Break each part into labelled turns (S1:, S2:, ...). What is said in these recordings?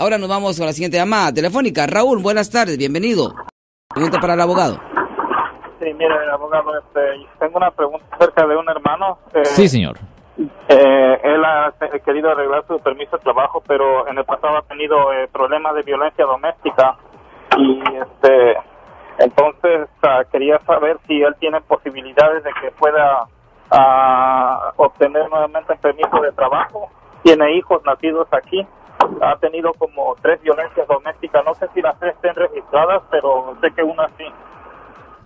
S1: Ahora nos vamos con la siguiente llamada telefónica. Raúl, buenas tardes, bienvenido. Pregunta para el abogado.
S2: Sí, mire, abogado, este, tengo una pregunta acerca de un hermano.
S3: Eh, sí, señor.
S2: Eh, él ha querido arreglar su permiso de trabajo, pero en el pasado ha tenido eh, problemas de violencia doméstica y este entonces ah, quería saber si él tiene posibilidades de que pueda ah, obtener nuevamente el permiso de trabajo. Tiene hijos nacidos aquí ha tenido como tres violencias domésticas. No sé si las tres estén registradas, pero sé que una sí.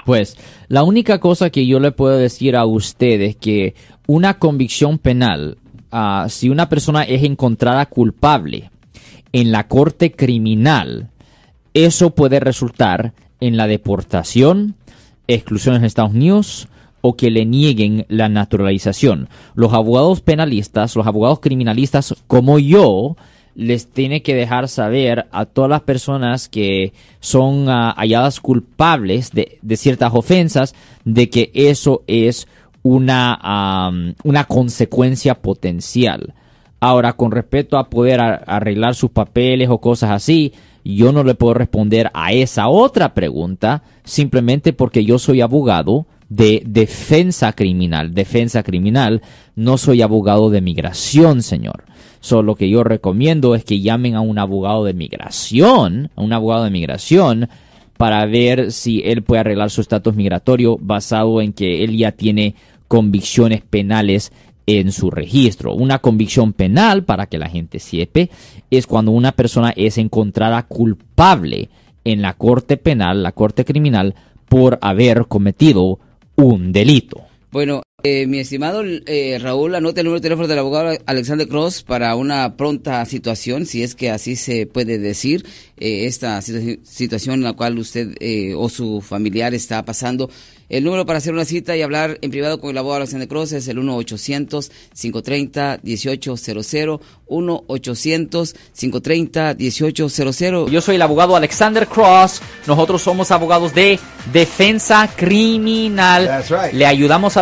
S3: Pues la única cosa que yo le puedo decir a usted es que una convicción penal, ah, si una persona es encontrada culpable en la corte criminal, eso puede resultar en la deportación, exclusión en Estados Unidos o que le nieguen la naturalización. Los abogados penalistas, los abogados criminalistas como yo, les tiene que dejar saber a todas las personas que son ah, halladas culpables de, ciertas ofensas de que eso es una, una consecuencia potencial. Ahora, con respecto a poder arreglar sus papeles o cosas así, yo no le puedo responder a esa otra pregunta simplemente porque yo soy abogado de defensa criminal. Defensa criminal, no soy abogado de migración, señor. Solo lo que yo recomiendo es que llamen a un abogado de migración, a un abogado de migración, para ver si él puede arreglar su estatus migratorio basado en que él ya tiene convicciones penales en su registro. Una convicción penal, para que la gente sepa, es cuando una persona es encontrada culpable en la corte penal, la corte criminal, por haber cometido un delito.
S1: Bueno, eh, mi estimado eh, Raúl, anote el número de teléfono del abogado Alexander Cross para una pronta situación, si es que así se puede decir, eh, esta situación en la cual usted o su familiar está pasando. El número para hacer una cita y hablar en privado con el abogado Alexander Cross es el 1-800-530-1800, 1-800-530-1800.
S3: Yo soy el abogado Alexander Cross, nosotros somos abogados de defensa criminal. Le ayudamos a